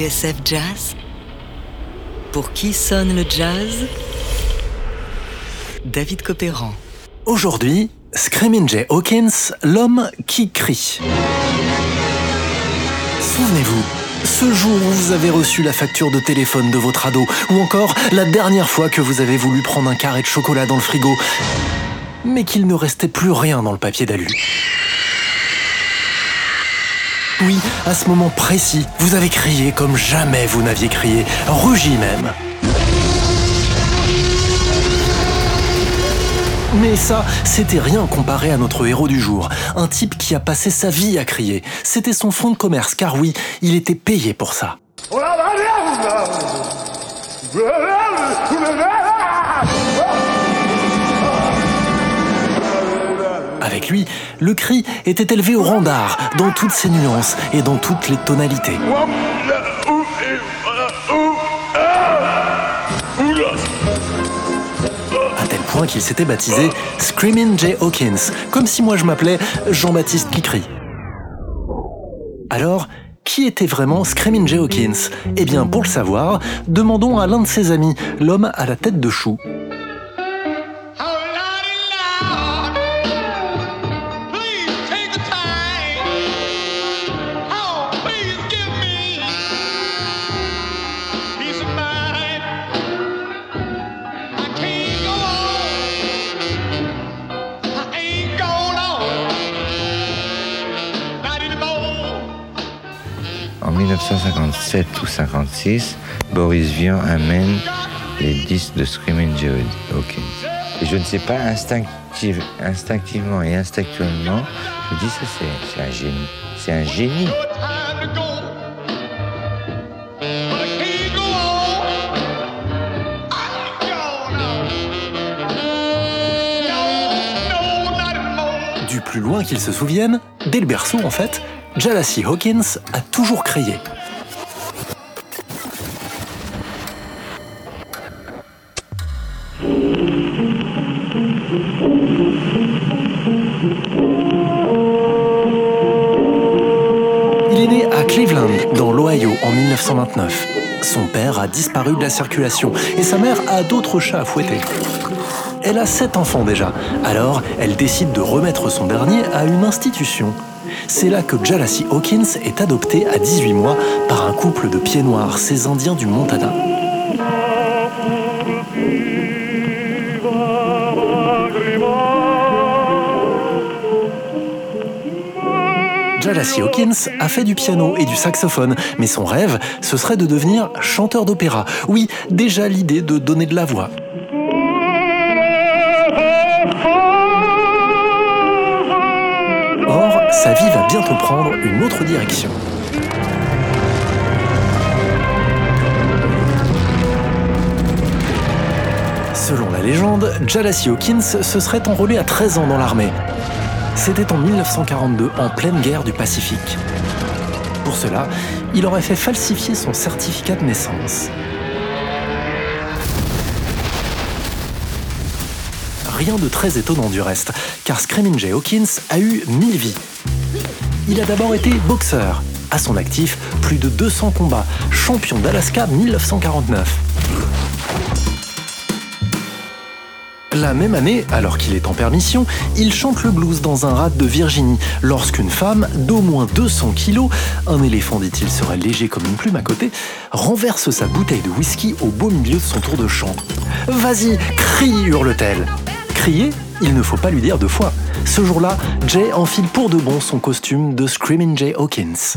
TSF Jazz Pour qui sonne le jazz? David Copéran. Aujourd'hui, Screaming Jay Hawkins, l'homme qui crie. Souvenez-vous, ce jour où vous avez reçu la facture de téléphone de votre ado, ou encore la dernière fois que vous avez voulu prendre un carré de chocolat dans le frigo, mais qu'il ne restait plus rien dans le papier d'alu. Oui, à ce moment précis, vous avez crié comme jamais vous n'aviez crié, rugi même. Mais ça, c'était rien comparé à notre héros du jour. Un type qui a passé sa vie à crier. C'était son fonds de commerce, car oui, il était payé pour ça. Avec lui, le cri était élevé au rang d'art, dans toutes ses nuances et dans toutes les tonalités. À tel point qu'il s'était baptisé Screaming Jay Hawkins, comme si moi je m'appelais Jean-Baptiste qui crie. Alors, qui était vraiment Screaming Jay Hawkins? Eh bien, pour le savoir, demandons à l'un de ses amis, l'homme à la tête de chou. 1957 ou 56, Boris Vian amène les disques de Screaming Jay Hawkins. Et je ne sais pas, instinctive- instinctivement et instinctuellement, je dis ça, c'est- un génie. C'est un génie. Du plus loin qu'il se souvienne, dès le berceau en fait, Jalassie Hawkins a toujours crié. Est né à Cleveland, dans l'Ohio, en 1929. Son père a disparu de la circulation et sa mère a d'autres chats à fouetter. Elle a sept enfants déjà, alors elle décide de remettre son dernier à une institution. C'est là que Jalassie Hawkins est adoptée à 18 mois par un couple de pieds noirs, ces Indiens du Montana. Jalassie Hawkins a fait du piano et du saxophone, mais son rêve, ce serait de devenir chanteur d'opéra. Oui, déjà l'idée de donner de la voix. Or, sa vie va bientôt prendre une autre direction. Selon la légende, Jalassie Hawkins se serait enrôlé à 13 ans dans l'armée. C'était en 1942, en pleine guerre du Pacifique. Pour cela, il aurait fait falsifier son certificat de naissance. Rien de très étonnant du reste, car Screaming Jay Hawkins a eu mille vies. Il a d'abord été boxeur. À son actif, plus de 200 combats, champion d'Alaska 1949. La même année, alors qu'il est en permission, il chante le blues dans un rad de Virginie, lorsqu'une femme d'au moins 200 kilos, un éléphant dit-il serait léger comme une plume à côté, renverse sa bouteille de whisky au beau milieu de son tour de chant. Vas-y, crie, hurle-t-elle. Crier, il ne faut pas lui dire deux fois. Ce jour-là, Jay enfile pour de bon son costume de Screaming Jay Hawkins.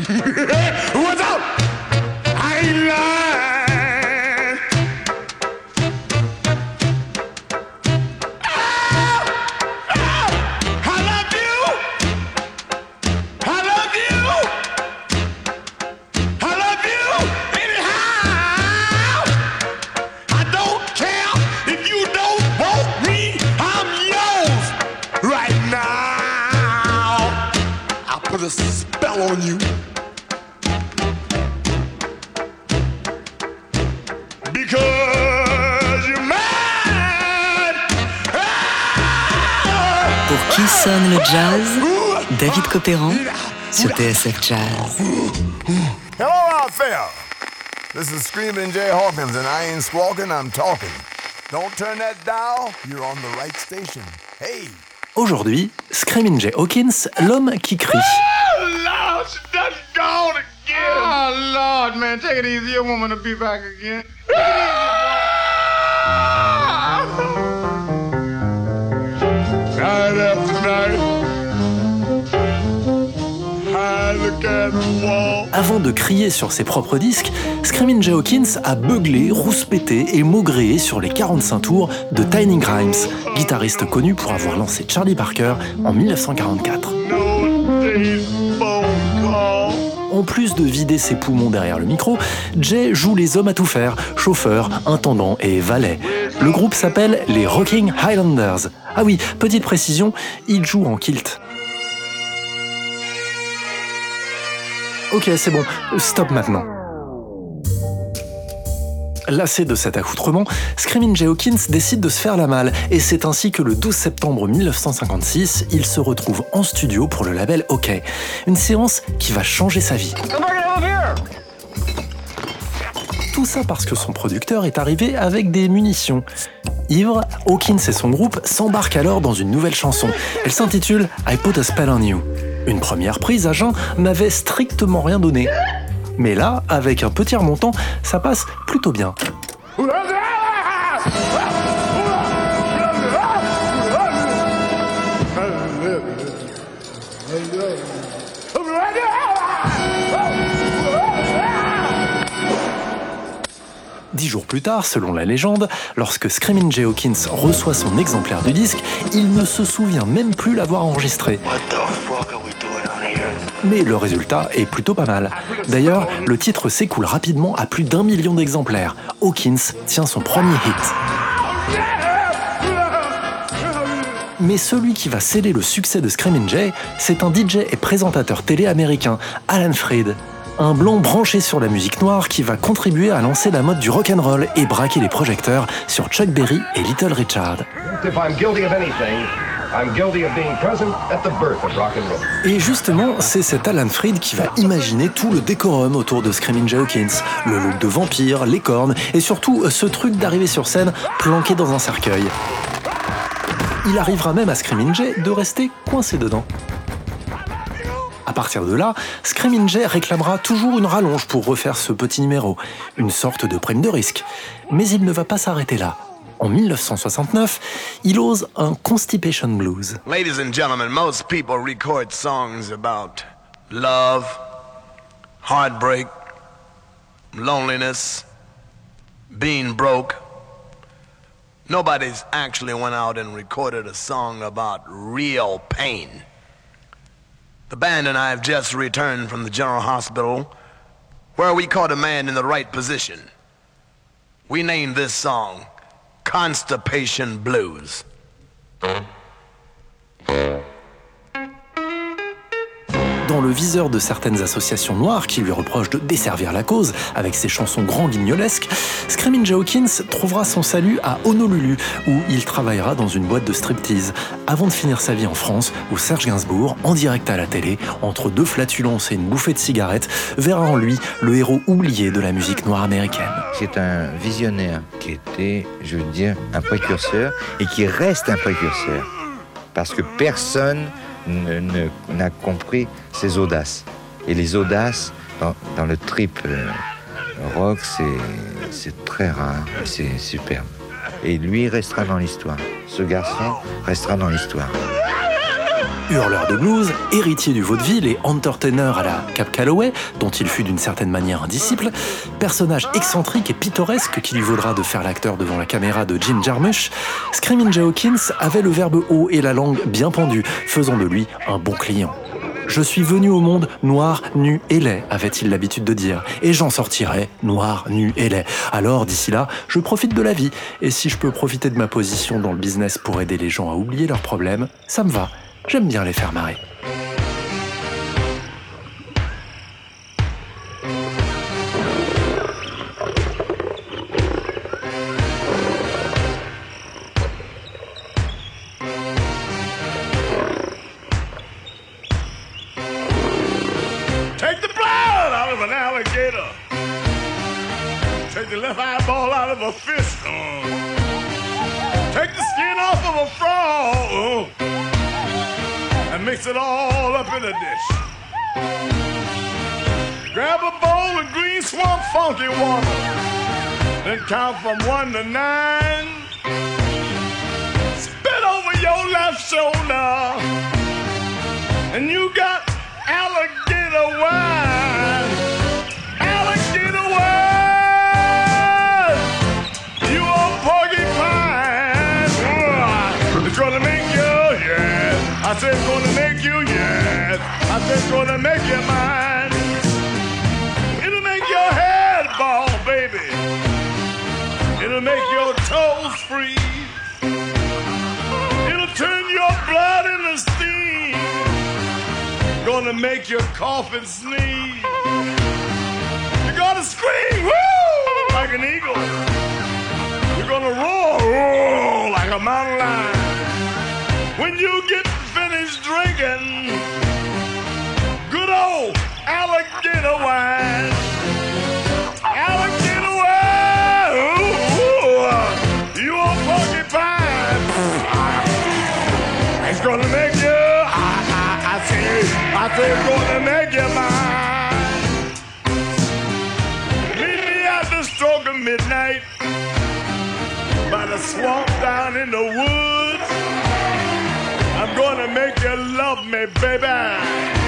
What's up? I ain't lying. Ah! Ah! I love you. I qui sonne le jazz David Copéran sur TSF Jazz. Hello out there. This is Screaming Jay Hawkins, and I ain't squawking, I'm talking. Don't turn that dial, you're on the right station. Hey! Aujourd'hui, Screaming Jay Hawkins, l'homme qui crie. Oh, Lord, she done gone again. Oh Lord, man, take it easy. Your woman will be back again. Avant de crier sur ses propres disques, Screaming Jay Hawkins a beuglé, rouspété et maugréé sur les 45 tours de Tiny Grimes, guitariste connu pour avoir lancé Charlie Parker en 1944. No day's phone call. En plus de vider ses poumons derrière le micro, Jay joue les hommes à tout faire, chauffeur, intendant et valet. Le groupe s'appelle les Rocking Highlanders. Ah oui, petite précision, il joue en kilt. Ok, c'est bon, stop maintenant. Lassé de cet accoutrement, Screaming Jay Hawkins décide de se faire la malle, et c'est ainsi que le 12 septembre 1956, il se retrouve en studio pour le label OK. Une séance qui va changer sa vie. Tout ça parce que son producteur est arrivé avec des munitions. Ivre, Hawkins et son groupe s'embarquent alors dans une nouvelle chanson. Elle s'intitule I Put a Spell on You. Une première prise à jeun n'avait strictement rien donné. Mais là, avec un petit remontant, ça passe plutôt bien. Dix jours plus tard, selon la légende, lorsque Screaming Jay Hawkins reçoit son exemplaire du disque, il ne se souvient même plus l'avoir enregistré. Mais le résultat est plutôt pas mal. D'ailleurs, le titre s'écoule rapidement à plus d'un million d'exemplaires. Hawkins tient son premier hit. Mais celui qui va sceller le succès de Screamin' Jay, c'est un DJ et présentateur télé américain, Alan Freed. Un blanc branché sur la musique noire qui va contribuer à lancer la mode du rock'n'roll et braquer les projecteurs sur Chuck Berry et Little Richard. Et justement, c'est cet Alan Freed qui va imaginer tout le décorum autour de Screaming Hawkins. Le look de vampire, les cornes, et surtout ce truc d'arriver sur scène planqué dans un cercueil. Il arrivera même à Screaming Jay de rester coincé dedans. À partir de là, Screaming Jay réclamera toujours une rallonge pour refaire ce petit numéro, une sorte de prime de risque. Mais il ne va pas s'arrêter là. En 1969, il ose un Constipation Blues. Ladies and gentlemen, most people record songs about love, heartbreak, loneliness, being broke. Nobody's actually went out and recorded a song about real pain. The band and I have just returned from the General Hospital where we caught a man in the right position. We named this song Constipation Blues. Dans le viseur de certaines associations noires qui lui reprochent de desservir la cause avec ses chansons grand guignolesques, Screaming Jay Hawkins trouvera son salut à Honolulu, où il travaillera dans une boîte de striptease, avant de finir sa vie en France, où Serge Gainsbourg, en direct à la télé, entre deux flatulences et une bouffée de cigarette, verra en lui le héros oublié de la musique noire américaine. C'est un visionnaire qui était, je veux dire, un précurseur et qui reste un précurseur. Parce que personne ne- ne- n'a compris ses audaces. Et les audaces, dans, le trip euh, rock, c'est très rare, c'est superbe. Et lui restera dans l'histoire. Ce garçon restera dans l'histoire. Hurleur de blues, héritier du vaudeville et entertainer à la Cap Calloway, dont il fut d'une certaine manière un disciple, personnage excentrique et pittoresque qui lui vaudra de faire l'acteur devant la caméra de Jim Jarmusch, Screaming Jay Hawkins avait le verbe haut et la langue bien pendue, faisant de lui un bon client. Je suis venu au monde noir, nu et laid, avait-il l'habitude de dire, et j'en sortirai noir, nu et laid. Alors, d'ici là, je profite de la vie, et si je peux profiter de ma position dans le business pour aider les gens à oublier leurs problèmes, ça me va. J'aime bien les faire marrer. Mix it all up in a dish. Grab a bowl of green swamp funky water. Then count from one to nine. Spit over your left shoulder. And you got gonna make you mine. It'll make your head ball, baby. It'll make your toes freeze. It'll turn your blood into steam gonna make your and sneeze. You're gonna scream, woo, like an eagle. You're gonna roar, roar like a mountain lion. When you get finished drinking good old alligator wine. Alligator wine, ooh, ooh, you a porcupine. It's gonna make you, I, I, I say, I say it's gonna make you mine. Meet me at the stroke of midnight by the swamp down in the woods. I'm gonna make you love me, baby,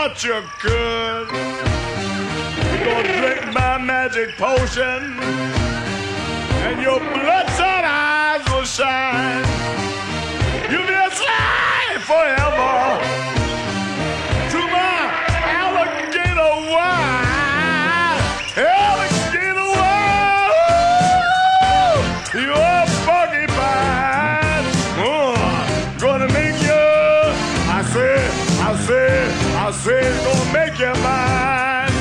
thought you could. You're gonna drink my magic potion, and your bloodshot eyes will shine. You'll be a slave forever to my alligator wine. I said, it's gonna make you mine.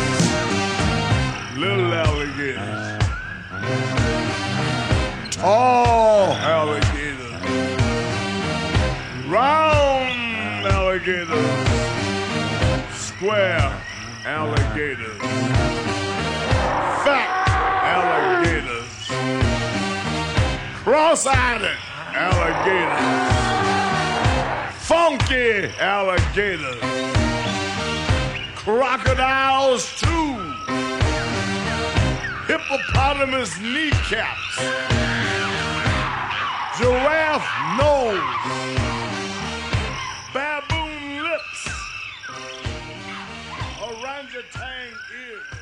Little alligators. Tall oh. alligators round alligators, square alligators, fat alligators, cross-eyed alligators, funky alligators, crocodiles too, hippopotamus kneecaps, giraffe nose. Baboon lips, orangutan ears.